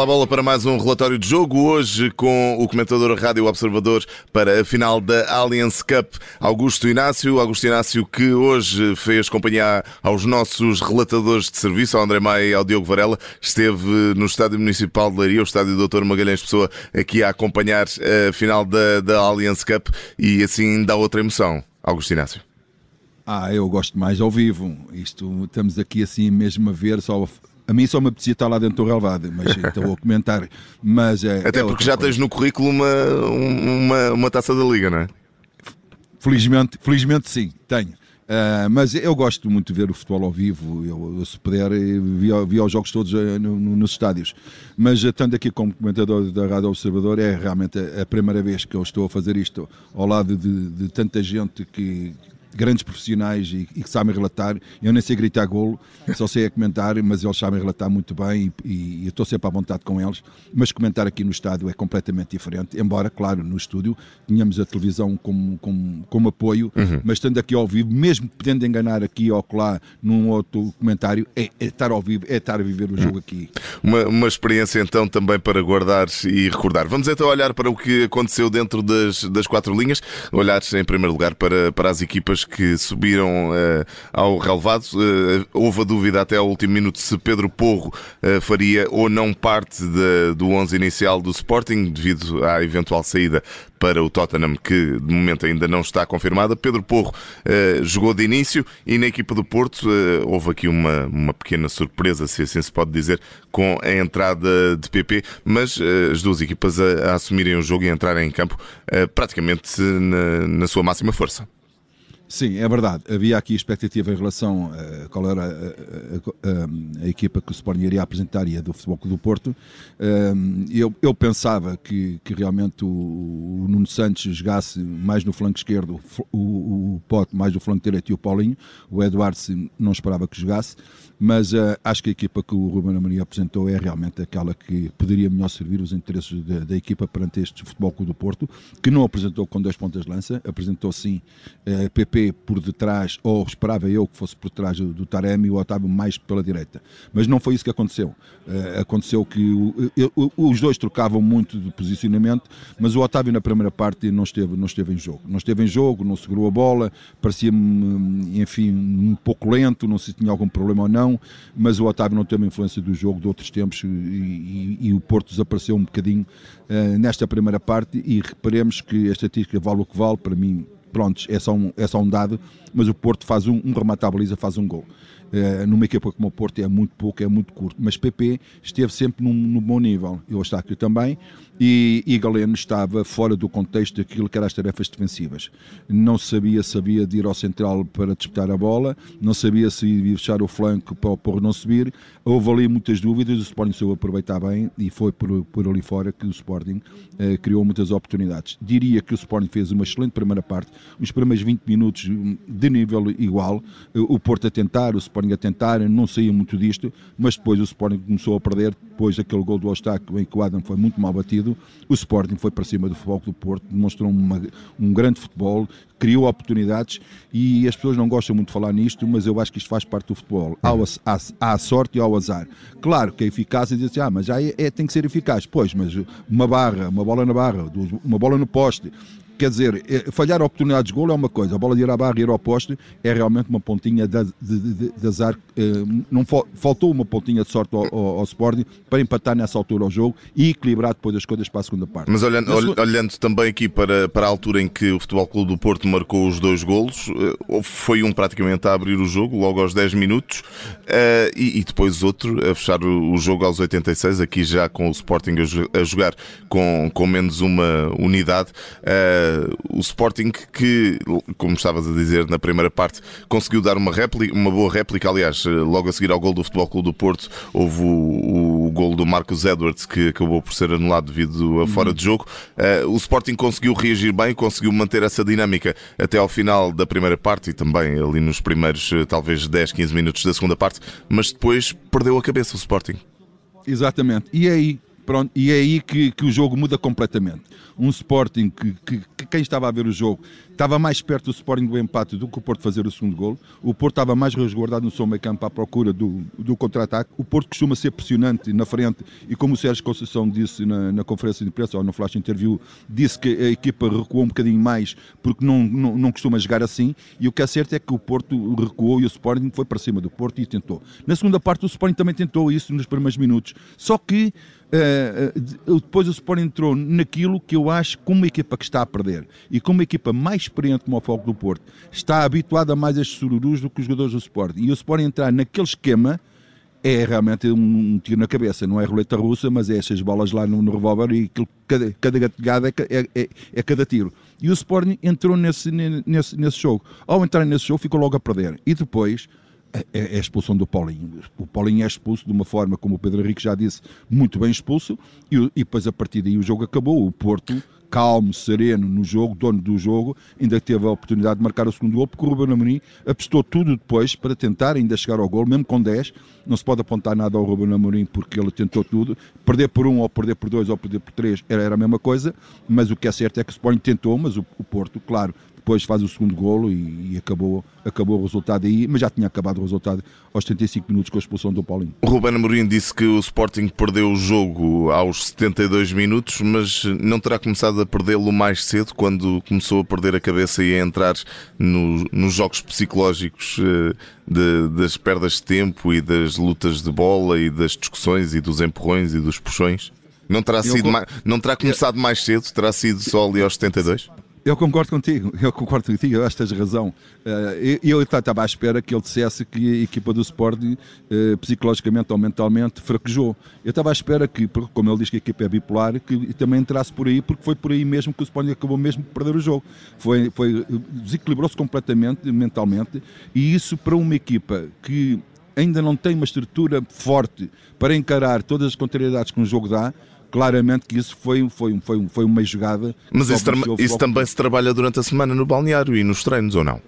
A bola para mais um relatório de jogo. Hoje com o comentador Rádio Observador para a final da Allianz Cup, Augusto Inácio. Augusto Inácio que hoje fez companhia aos nossos relatadores de serviço, ao André Maia e ao Diogo Varela. Esteve no Estádio Municipal de Leiria, o Estádio Doutor Magalhães Pessoa, aqui a acompanhar a final da, da Allianz Cup e assim dá outra emoção. Augusto Inácio. Ah, eu gosto mais ao vivo. Isto estamos aqui assim mesmo a ver, só a mim só me apetecia estar lá dentro do relevado, mas estou a comentar. Mas é, Até é porque já tens no currículo uma, uma, uma taça da Liga, não é? Felizmente, felizmente sim, tenho. Uh, mas eu gosto muito de ver o futebol ao vivo. Eu, eu se puder, vi, vi os jogos todos uh, no, no, nos estádios. Mas estando aqui como comentador da Rádio Observador, é realmente a, a, primeira vez que eu estou a fazer isto ao lado de, de tanta gente que, grandes profissionais e, e, que sabem relatar. Eu nem sei gritar golo, só sei a comentar, mas eles sabem relatar muito bem e, e, e estou sempre à vontade com eles. Mas comentar aqui no estádio é completamente diferente, embora, claro, no estúdio tenhamos a televisão como, como, como apoio, uhum. mas estando aqui ao vivo, mesmo podendo enganar aqui ou lá num outro comentário, é, é, estar ao vivo, é estar a viver o jogo uhum. aqui. Uma, uma experiência então também para guardar e recordar. Vamos então olhar para o que aconteceu dentro das, das quatro linhas, olhar em primeiro lugar para, para as equipas que subiram uh, ao relevado. Uh, houve a dúvida até ao último minuto se Pedro Porro uh, faria ou não parte de, do 11 inicial do Sporting, devido à eventual saída para o Tottenham, que de momento ainda não está confirmada. Pedro Porro jogou de início e na equipa do Porto houve aqui uma, uma pequena surpresa, se assim se pode dizer, com a entrada de PP, mas as duas equipas a, a assumirem o jogo e entrarem em campo praticamente na, na sua máxima força. Sim, é verdade. Havia aqui expectativa em relação a qual era a, a, a, a equipa que o Sporting iria apresentar e a do Futebol Clube do Porto. Eu, eu pensava que, que realmente o, o, Nuno Santos jogasse mais no flanco esquerdo, o, o Pote mais no flanco direito e o Paulinho. O Eduardo não esperava que jogasse, mas uh, acho que a equipa que o Ruben Amorim apresentou é realmente aquela que poderia melhor servir os interesses da, da equipa perante este Futebol Clube do Porto, que não apresentou com dois pontas de lança, apresentou sim uh, PP por detrás, ou esperava eu que fosse por trás do, Taremi e o Otávio mais pela direita. Mas não foi isso que aconteceu. Uh, aconteceu que o, o, os dois trocavam muito de posicionamento, mas o Otávio na primeira parte não esteve, não esteve em jogo. Não esteve em jogo, não segurou a bola, parecia-me, enfim, um pouco lento, não sei se tinha algum problema ou não, mas o Otávio não teve influência do jogo de outros tempos e, e, e o Porto desapareceu um bocadinho uh, nesta primeira parte e reparemos que a estatística vale o que vale, para mim pronto, é só um, é só um dado, mas o Porto faz um, um remate à baliza, faz um gol. Uh, numa equipa como o Porto é muito pouco, é muito curto, mas PP esteve sempre num, num bom nível, eu aqui também, e, e Galeno estava fora do contexto daquilo que eram as tarefas defensivas. Não sabia se havia de ir ao central para disputar a bola, não sabia se ia fechar o flanco para o Porro não subir, houve ali muitas dúvidas, o Sporting soube aproveitar bem e foi por, por ali fora que o Sporting uh, criou muitas oportunidades. Diria que o Sporting fez uma excelente primeira parte, os primeiros 20 minutos de nível igual, o Porto a tentar, o Sporting a tentar, não saía muito disto, mas depois o Sporting começou a perder, depois aquele gol do Ostaco em que o Adam foi muito mal batido, o Sporting foi para cima do futebol do Porto, demonstrou uma, um grande futebol, criou oportunidades e as pessoas não gostam muito de falar nisto, mas eu acho que isto faz parte do futebol. Há, há, há sorte e há o azar. Claro que a eficácia diz assim, ah, mas já é, é, tem que ser eficaz. Pois, mas uma barra, uma bola na barra, uma bola no poste, Quer dizer, é, falhar oportunidades de gol é uma coisa, a bola de ir à barra e ir ao poste é realmente uma pontinha de, de, de, azar. Eh, não faltou uma pontinha de sorte ao, ao, ao, Sporting para empatar nessa altura o jogo e equilibrar depois as coisas para a segunda parte. Mas olhando, segunda... olhando também aqui para, para a altura em que o Futebol Clube do Porto marcou os dois golos, eh, foi um praticamente a abrir o jogo, logo aos 10 minutos, eh, e, e depois outro a fechar o jogo aos 86, aqui já com o Sporting a jogar com, com menos uma unidade o Sporting que, como estavas a dizer na primeira parte, conseguiu dar uma, réplica, uma boa réplica. Aliás, logo a seguir ao gol do Futebol Clube do Porto, houve o, o gol do Marcos Edwards que acabou por ser anulado devido a fora de jogo. Uh, o Sporting conseguiu reagir bem, conseguiu manter essa dinâmica até ao final da primeira parte e também ali nos primeiros, eh, talvez 10, 15 minutos da segunda parte, mas depois perdeu a cabeça o Sporting. Exatamente. E aí Pronto, e é aí que, que o jogo muda completamente. Um Sporting que, que, que, quem estava a ver o jogo estava mais perto do Sporting do empate do que o Porto fazer o segundo gol. O Porto estava mais resguardado no seu meio campo à procura do, do contra-ataque. O Porto costuma ser pressionante na frente e como o Sérgio Conceição disse na, na conferência de imprensa ou no flash interview, disse que a equipa recuou um bocadinho mais porque não, não, não costuma jogar assim e o que é certo é que o Porto recuou e o Sporting foi para cima do Porto e tentou. Na segunda parte o Sporting também tentou isso nos primeiros minutos, só que Uh, depois o Sporting entrou naquilo que eu acho que uma equipa que está a perder e com uma equipa mais experiente como o Foco do Porto está habituada mais a sururus do que os jogadores do Sporting e o Sporting entrar naquele esquema é realmente um tiro na cabeça, não é roleta russa, mas é essas bolas lá no, no revólver e aquilo, cada, cada gatilhada é, é, é, é, cada tiro. E o Sporting entrou nesse, nesse, nesse jogo. Ao entrar nesse jogo, ficou logo a perder. E depois, é, é a expulsão do Paulinho. O Paulinho é expulso de uma forma, como o Pedro Henrique já disse, muito bem expulso, e, e depois a partir daí o jogo acabou. O Porto, calmo, sereno no jogo, dono do jogo, ainda teve a oportunidade de marcar o segundo gol, porque o Ruben Amorim apostou tudo depois para tentar ainda chegar ao gol, mesmo com 10. Não se pode apontar nada ao Ruben Amorim porque ele tentou tudo. Perder por um, ou perder por dois, ou perder por três era, era a mesma coisa, mas o que é certo é que o Sporting tentou, mas o, o Porto, claro, depois faz o segundo golo e, e, acabou, acabou o resultado aí, mas já tinha acabado o resultado aos 75 minutos com a expulsão do Paulinho. O Ruben Amorim disse que o Sporting perdeu o jogo aos 72 minutos, mas não terá começado a perdê-lo mais cedo, quando começou a perder a cabeça e a entrar no, nos jogos psicológicos eh, de, das perdas de tempo e das lutas de bola e das discussões e dos empurrões e dos puxões? Não terá, sido não terá começado mais cedo? Terá sido só ali aos 72? Eu concordo contigo, eu concordo contigo, eu acho que tens razão. Eh, eu estava à espera que ele dissesse que a equipa do Sporting, eh, psicologicamente ou mentalmente, fraquejou. Eu estava à espera que, como ele diz que a equipa é bipolar, que também entrasse por aí, porque foi por aí mesmo que o Sporting acabou mesmo de perder o jogo. Foi, foi desequilibrou-se completamente mentalmente e isso para uma equipa que ainda não tem uma estrutura forte para encarar todas as contrariedades que um jogo dá, claramente que isso foi, foi, foi, foi uma jogada. Mas isso, isso também se trabalha durante a semana no balneário e nos treinos, ou não?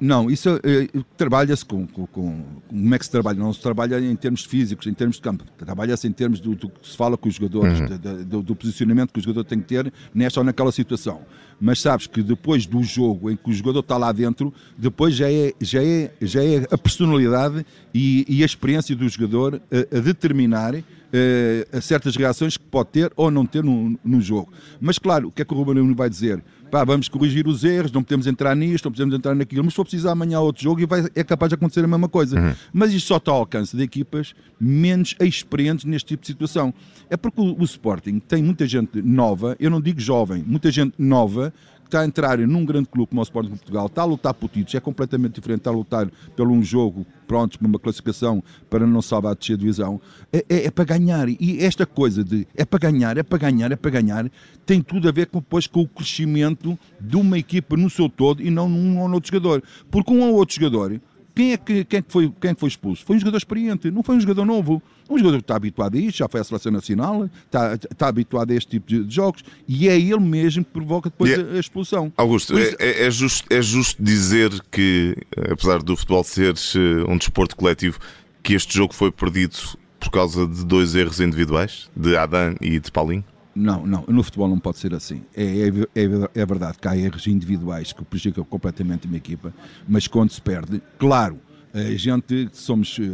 Não, isso é, trabalha-se com, com, com, Como é que se trabalha? Não se trabalha em termos físicos, em termos de campo. Trabalha-se em termos do, do, que se fala com os jogadores, uhum. do, do, posicionamento que o jogador tem que ter nesta ou naquela situação. Mas sabes que depois do jogo em que o jogador está lá dentro, depois já é, já é, já é a personalidade e, e a experiência do jogador a, a determinar uh, certas reações que pode ter ou não ter no, no jogo. Mas claro, o que é que o Ruben vai dizer? Pá, vamos corrigir os erros, não podemos entrar nisto, não podemos entrar naquilo, mas se for preciso amanhã outro jogo e vai, é capaz de acontecer a mesma coisa. Uhum. Mas isto só está ao alcance de equipas menos experientes neste tipo de situação. É porque o, o Sporting tem muita gente nova, eu não digo jovem, muita gente nova está a entrar num grande clube como o Sporting de Portugal, está a lutar por títulos, é completamente diferente, está a lutar pelo um jogo, pronto, por uma classificação para não salvar a descer divisão, é, é, é, para ganhar. E esta coisa de é para ganhar, é para ganhar, é para ganhar, tem tudo a ver com, depois com o crescimento de uma equipa no seu todo e não num ou outro jogador. Porque um ou outro jogador quem é que, quem é foi, quem é foi expulso? Foi um jogador experiente, não foi um jogador novo. Um jogador que está habituado a isto, já foi à seleção nacional, está, está habituado a este tipo de jogos e é ele mesmo que provoca depois. É- a, expulsão. Augusto, é, é, é, justo, é justo dizer que, apesar do futebol ser eh, um desporto coletivo, que este jogo foi perdido por causa de dois erros individuais, de Adam e de Paulinho? Não, não, no futebol não pode ser assim. É, é, é, é verdade que há erros individuais que prejudicam completamente uma equipa, mas quando se perde, claro, a gente somos eh,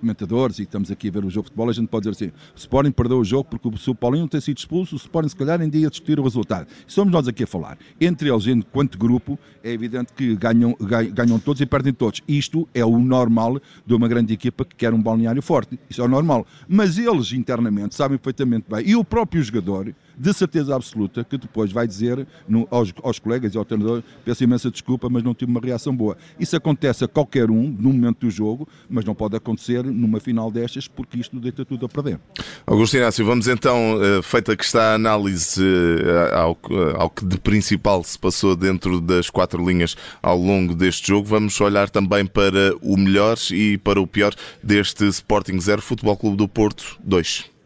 comentadores e estamos aqui a ver o jogo de futebol, a gente pode dizer assim: o Sporting perdeu o jogo porque o Paulinho tem sido expulso, o Sporting se calhar ainda ia discutir o resultado. Somos nós aqui a falar. Entre eles, enquanto grupo, é evidente que ganham, ganham todos e perdem todos. Isto é o normal de uma grande equipa que quer um balneário forte. Isso é o normal. Mas eles internamente sabem perfeitamente bem. E o próprio jogador de certeza absoluta que depois vai dizer no, aos, aos, colegas e ao treinador: peço imensa desculpa, mas não tive uma reação boa. Isso acontece a qualquer um no momento do jogo, mas não pode acontecer numa final destas, porque isto deita tudo a perder. Augusto Inácio, vamos então, eh, feita que está a análise eh, ao, eh, ao que de principal se passou dentro das quatro linhas ao longo deste jogo, vamos olhar também para o melhor e para o pior deste Sporting 0 Futebol Clube do Porto 2.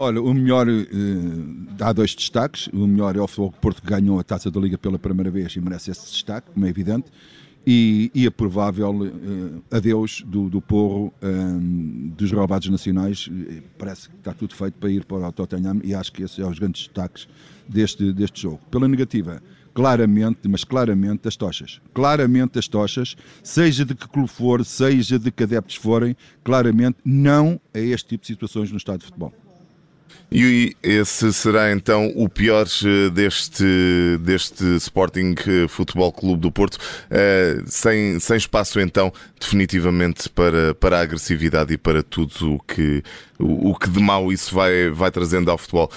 Olha, o melhor, uh, há dois destaques. O melhor é o Futebol Porto que ganhou a Taça da Liga pela primeira vez e merece esse destaque, como é evidente. e, e a provável uh, adeus do, do porro um, dos roubados nacionais. Parece que está tudo feito para ir para o Tottenham e acho que esses são os grandes destaques deste, deste jogo. Pela negativa, claramente, mas claramente as tochas. Claramente as tochas, seja de que clube for, seja de que adeptos forem, claramente não a este tipo de situações no estádio de futebol. E esse será então o pior eh, deste, deste Sporting eh, Futebol Clube do Porto, uh, sem, sem espaço então definitivamente para, para a agressividade e para tudo o que, o, o que de mau isso vai, vai trazendo ao futebol.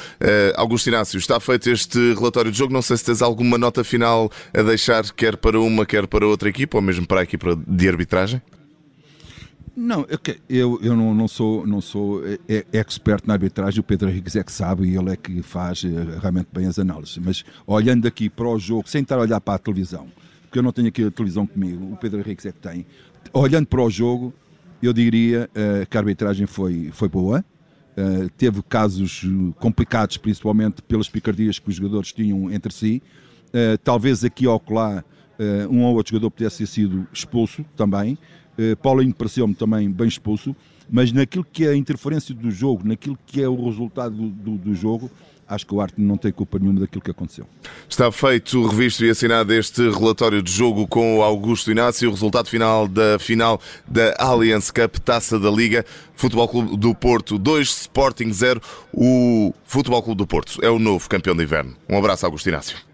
Augusto Inácio, está feito este relatório de jogo, não sei se tens alguma nota final a deixar, quer para uma, quer para outra equipa, ou mesmo para a equipa de arbitragem? Não, eu, eu não, não sou, não sou é, é expert na arbitragem, o Pedro Henriques é que sabe e ele é que faz eh, realmente bem as análises. Mas olhando aqui para o jogo, sem estar a olhar para a televisão, porque eu não tenho aqui a televisão comigo, o Pedro Henriques é que tem, olhando para o jogo, eu diria uh, que a arbitragem foi, foi boa. Uh, teve casos complicados, principalmente pelas picardias que os jogadores tinham entre si. Uh, talvez aqui ou lá um ou outro jogador pudesse ter sido expulso também. Uh, Paulinho pareceu-me também bem expulso, mas naquilo que é a interferência do jogo, naquilo que é o resultado do, do, do jogo, acho que o Arte não tem culpa nenhuma daquilo que aconteceu. Está feito, revisto e assinado este relatório de jogo com o Augusto Inácio, o resultado final da final da Allianz Cup Taça da Liga, Futebol Clube do Porto 2, Sporting 0. O Futebol Clube do Porto é o novo campeão de inverno. Um abraço, Augusto Inácio.